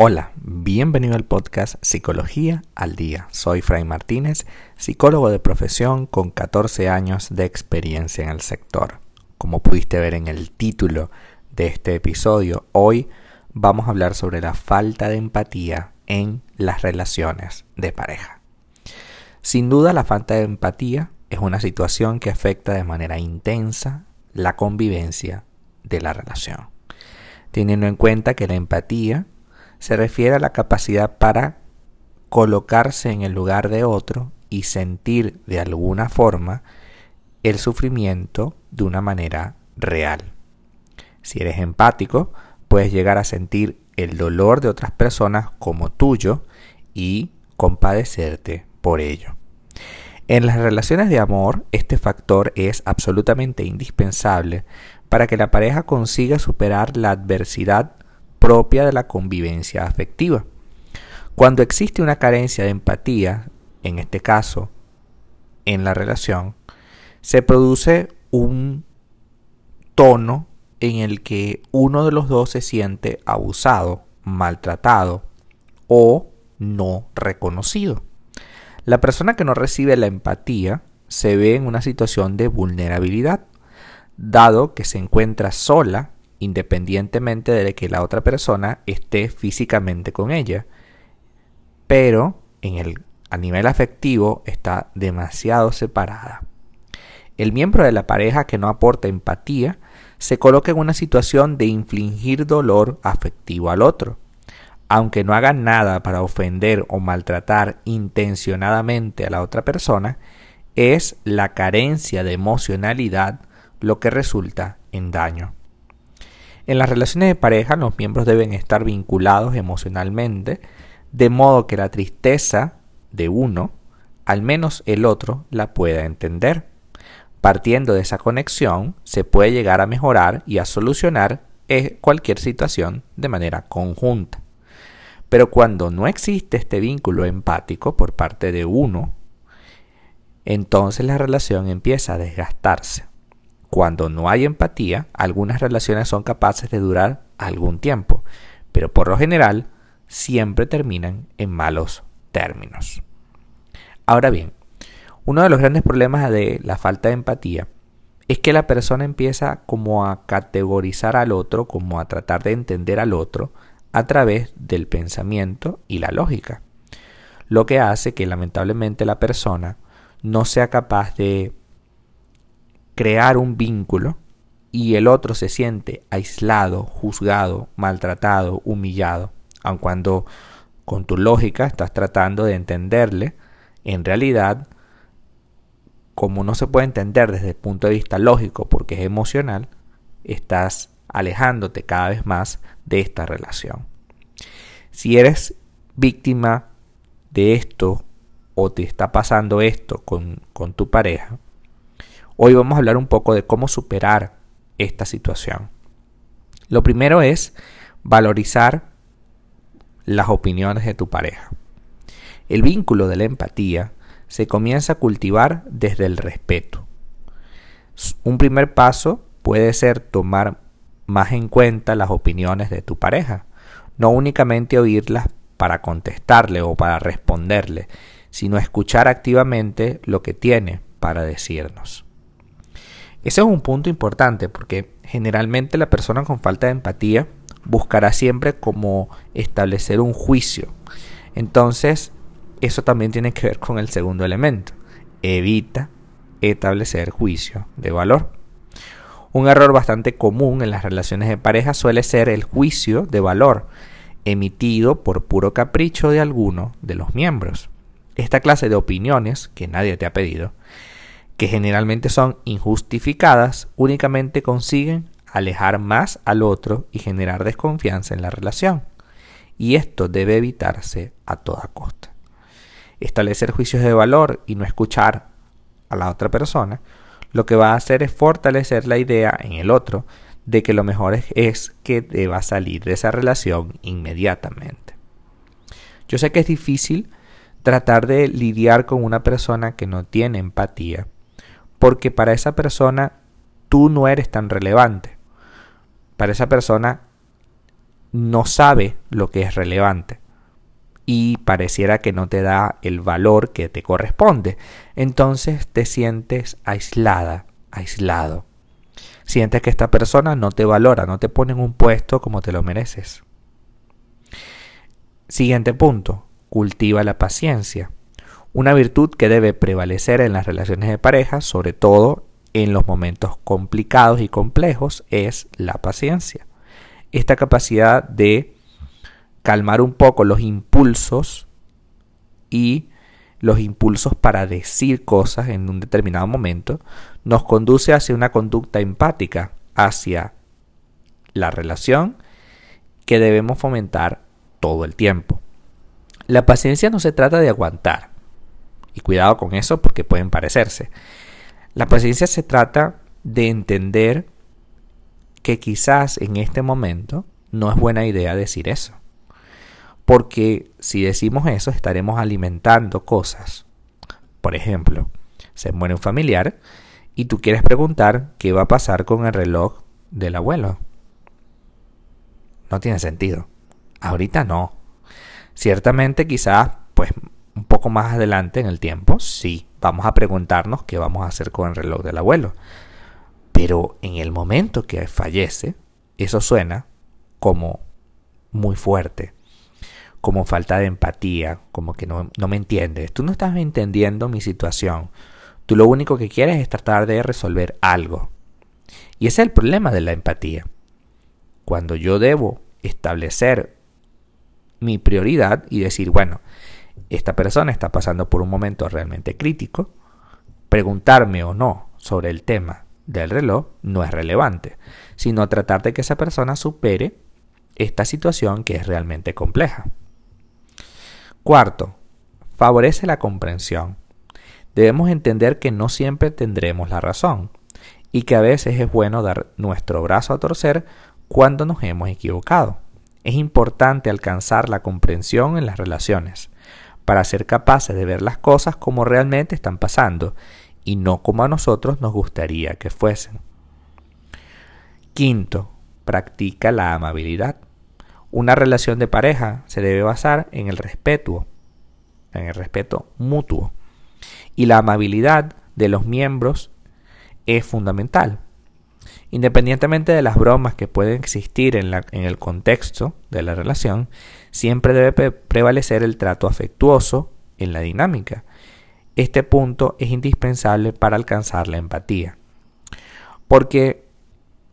Hola, bienvenido al podcast Psicología al Día. Soy Fray Martínez, psicólogo de profesión con 14 años de experiencia en el sector. Como pudiste ver en el título de este episodio, hoy vamos a hablar sobre la falta de empatía en las relaciones de pareja. Sin duda, la falta de empatía es una situación que afecta de manera intensa la convivencia de la relación. Teniendo en cuenta que la empatía se refiere a la capacidad para colocarse en el lugar de otro y sentir de alguna forma el sufrimiento de una manera real. Si eres empático, puedes llegar a sentir el dolor de otras personas como tuyo y compadecerte por ello. En las relaciones de amor, este factor es absolutamente indispensable para que la pareja consiga superar la adversidad propia de la convivencia afectiva. Cuando existe una carencia de empatía, en este caso, en la relación, se produce un tono en el que uno de los dos se siente abusado, maltratado o no reconocido. La persona que no recibe la empatía se ve en una situación de vulnerabilidad, dado que se encuentra sola independientemente de que la otra persona esté físicamente con ella. Pero en el, a nivel afectivo está demasiado separada. El miembro de la pareja que no aporta empatía se coloca en una situación de infligir dolor afectivo al otro. Aunque no haga nada para ofender o maltratar intencionadamente a la otra persona, es la carencia de emocionalidad lo que resulta en daño. En las relaciones de pareja los miembros deben estar vinculados emocionalmente, de modo que la tristeza de uno, al menos el otro, la pueda entender. Partiendo de esa conexión, se puede llegar a mejorar y a solucionar eh, cualquier situación de manera conjunta. Pero cuando no existe este vínculo empático por parte de uno, entonces la relación empieza a desgastarse. Cuando no hay empatía, algunas relaciones son capaces de durar algún tiempo, pero por lo general siempre terminan en malos términos. Ahora bien, uno de los grandes problemas de la falta de empatía es que la persona empieza como a categorizar al otro, como a tratar de entender al otro a través del pensamiento y la lógica, lo que hace que lamentablemente la persona no sea capaz de crear un vínculo y el otro se siente aislado, juzgado, maltratado, humillado, aun cuando con tu lógica estás tratando de entenderle, en realidad, como no se puede entender desde el punto de vista lógico porque es emocional, estás alejándote cada vez más de esta relación. Si eres víctima de esto o te está pasando esto con, con tu pareja, Hoy vamos a hablar un poco de cómo superar esta situación. Lo primero es valorizar las opiniones de tu pareja. El vínculo de la empatía se comienza a cultivar desde el respeto. Un primer paso puede ser tomar más en cuenta las opiniones de tu pareja, no únicamente oírlas para contestarle o para responderle, sino escuchar activamente lo que tiene para decirnos. Ese es un punto importante porque generalmente la persona con falta de empatía buscará siempre como establecer un juicio. Entonces, eso también tiene que ver con el segundo elemento. Evita establecer juicio de valor. Un error bastante común en las relaciones de pareja suele ser el juicio de valor emitido por puro capricho de alguno de los miembros. Esta clase de opiniones, que nadie te ha pedido, que generalmente son injustificadas, únicamente consiguen alejar más al otro y generar desconfianza en la relación. Y esto debe evitarse a toda costa. Establecer juicios de valor y no escuchar a la otra persona, lo que va a hacer es fortalecer la idea en el otro de que lo mejor es, que deba salir de esa relación inmediatamente. Yo sé que es difícil tratar de lidiar con una persona que no tiene empatía, porque para esa persona tú no eres tan relevante. Para esa persona no sabe lo que es relevante y pareciera que no te da el valor que te corresponde. Entonces te sientes aislada, aislado. Sientes que esta persona no te valora, no te pone en un puesto como te lo mereces. Siguiente punto, cultiva la paciencia. Una virtud que debe prevalecer en las relaciones de pareja, sobre todo en los momentos complicados y complejos, es la paciencia. Esta capacidad de calmar un poco los impulsos y los impulsos para decir cosas en un determinado momento, nos conduce hacia una conducta empática, hacia la relación que debemos fomentar todo el tiempo. La paciencia no se trata de aguantar, y cuidado con eso porque pueden parecerse. La paciencia se trata de entender que quizás en este momento no es buena idea decir eso. Porque si decimos eso, estaremos alimentando cosas. Por ejemplo, se muere un familiar y tú quieres preguntar qué va a pasar con el reloj del abuelo. No tiene sentido. Ahorita no. Ciertamente quizás, pues poco más adelante en el tiempo, sí, vamos a preguntarnos qué vamos a hacer con el reloj del abuelo. Pero en el momento que fallece, eso suena como muy fuerte como falta de empatía, como que no, me entiendes. Tú no estás entendiendo mi situación. Tú lo único que quieres es tratar de resolver algo. Y ese es el problema de la empatía. Cuando yo debo establecer mi prioridad y decir, bueno, esta persona está pasando por un momento realmente crítico, preguntarme o no sobre el tema del reloj no es relevante, sino tratar de que esa persona supere esta situación que es realmente compleja. Cuarto, favorece la comprensión. Debemos entender que no siempre tendremos la razón y que a veces es bueno dar nuestro brazo a torcer cuando nos hemos equivocado. Es importante alcanzar la comprensión en las relaciones para ser capaces de ver las cosas como realmente están pasando y no como a nosotros nos gustaría que fuesen. Quinto, practica la amabilidad. Una relación de pareja se debe basar en el respeto, en el respeto mutuo. Y la amabilidad de los miembros es fundamental. Independientemente de las bromas que pueden existir en, el contexto de la relación, siempre debe prevalecer el trato afectuoso en la dinámica. Este punto es indispensable para alcanzar la empatía. Porque,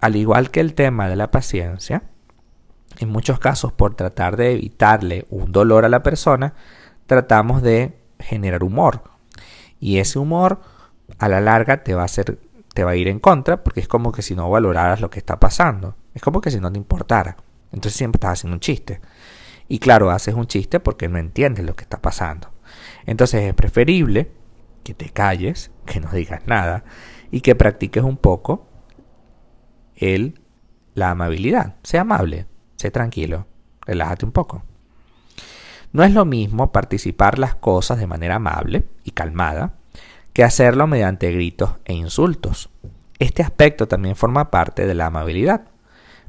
al igual que el tema de la paciencia, en muchos casos por tratar de evitarle un dolor a la persona, tratamos de generar humor. Y ese humor a la larga te va a hacer te va a ir en contra porque es como que si no valoraras lo que está pasando. Es como que si no te importara. Entonces siempre estás haciendo un chiste. Y claro, haces un chiste porque no entiendes lo que está pasando. Entonces es preferible que te calles, que no digas nada y que practiques un poco el la amabilidad. Sea amable. Sé tranquilo, relájate un poco. No es lo mismo participar las cosas de manera amable y calmada que hacerlo mediante gritos e insultos. Este aspecto también forma parte de la amabilidad,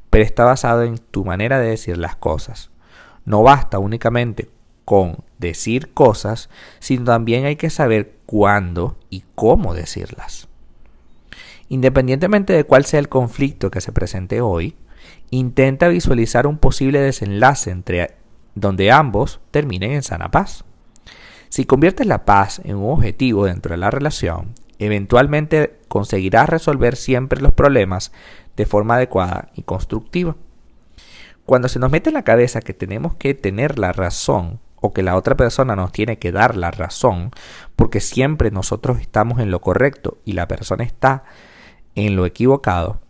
pero está basado en tu manera de decir las cosas. No basta únicamente con decir cosas, sino también hay que saber cuándo y cómo decirlas. Independientemente de cuál sea el conflicto que se presente hoy, intenta visualizar un posible desenlace entre donde ambos terminen en sana paz. Si conviertes la paz en un objetivo dentro de la relación, eventualmente conseguirás resolver siempre los problemas de forma adecuada y constructiva. Cuando se nos mete en la cabeza que tenemos que tener la razón o que la otra persona nos tiene que dar la razón, porque siempre nosotros estamos en lo correcto y la persona está en lo equivocado,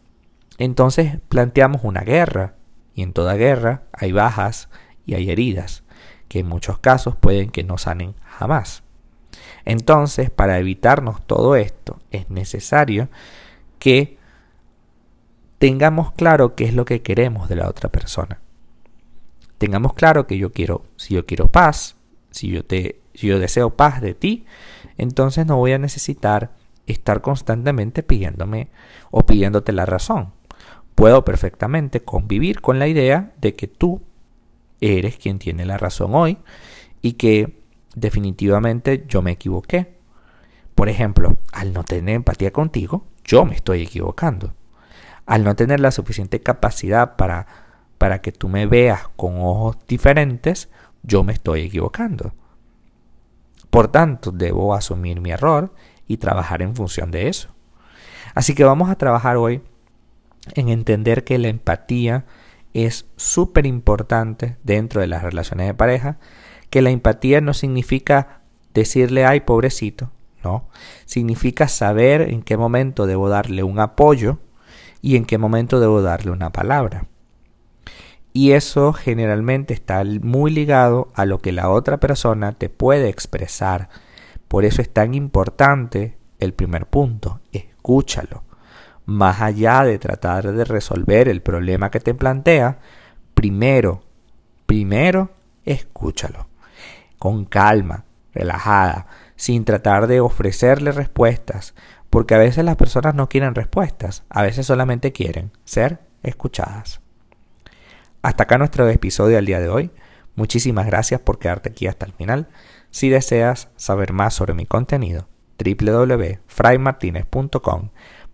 entonces planteamos una guerra, y en toda guerra hay bajas y hay heridas, que en muchos casos pueden que no sanen jamás. Entonces, para evitarnos todo esto, es necesario que tengamos claro qué es lo que queremos de la otra persona. Tengamos claro que yo quiero, si yo quiero paz, si yo te si yo deseo paz de ti, entonces no voy a necesitar estar constantemente pidiéndome o pidiéndote la razón puedo perfectamente convivir con la idea de que tú eres quien tiene la razón hoy y que definitivamente yo me equivoqué. Por ejemplo, al no tener empatía contigo, yo me estoy equivocando. Al no tener la suficiente capacidad para, para que tú me veas con ojos diferentes, yo me estoy equivocando. Por tanto, debo asumir mi error y trabajar en función de eso. Así que vamos a trabajar hoy en entender que la empatía es súper importante dentro de las relaciones de pareja, que la empatía no significa decirle ay pobrecito, no, significa saber en qué momento debo darle un apoyo y en qué momento debo darle una palabra. Y eso generalmente está muy ligado a lo que la otra persona te puede expresar. Por eso es tan importante el primer punto, escúchalo más allá de tratar de resolver el problema que te plantea, primero, primero, escúchalo. Con calma, relajada, sin tratar de ofrecerle respuestas, porque a veces las personas no quieren respuestas, a veces solamente quieren ser escuchadas. Hasta acá nuestro episodio del día de hoy. Muchísimas gracias por quedarte aquí hasta el final. Si deseas saber más sobre mi contenido, www.fraymartinez.com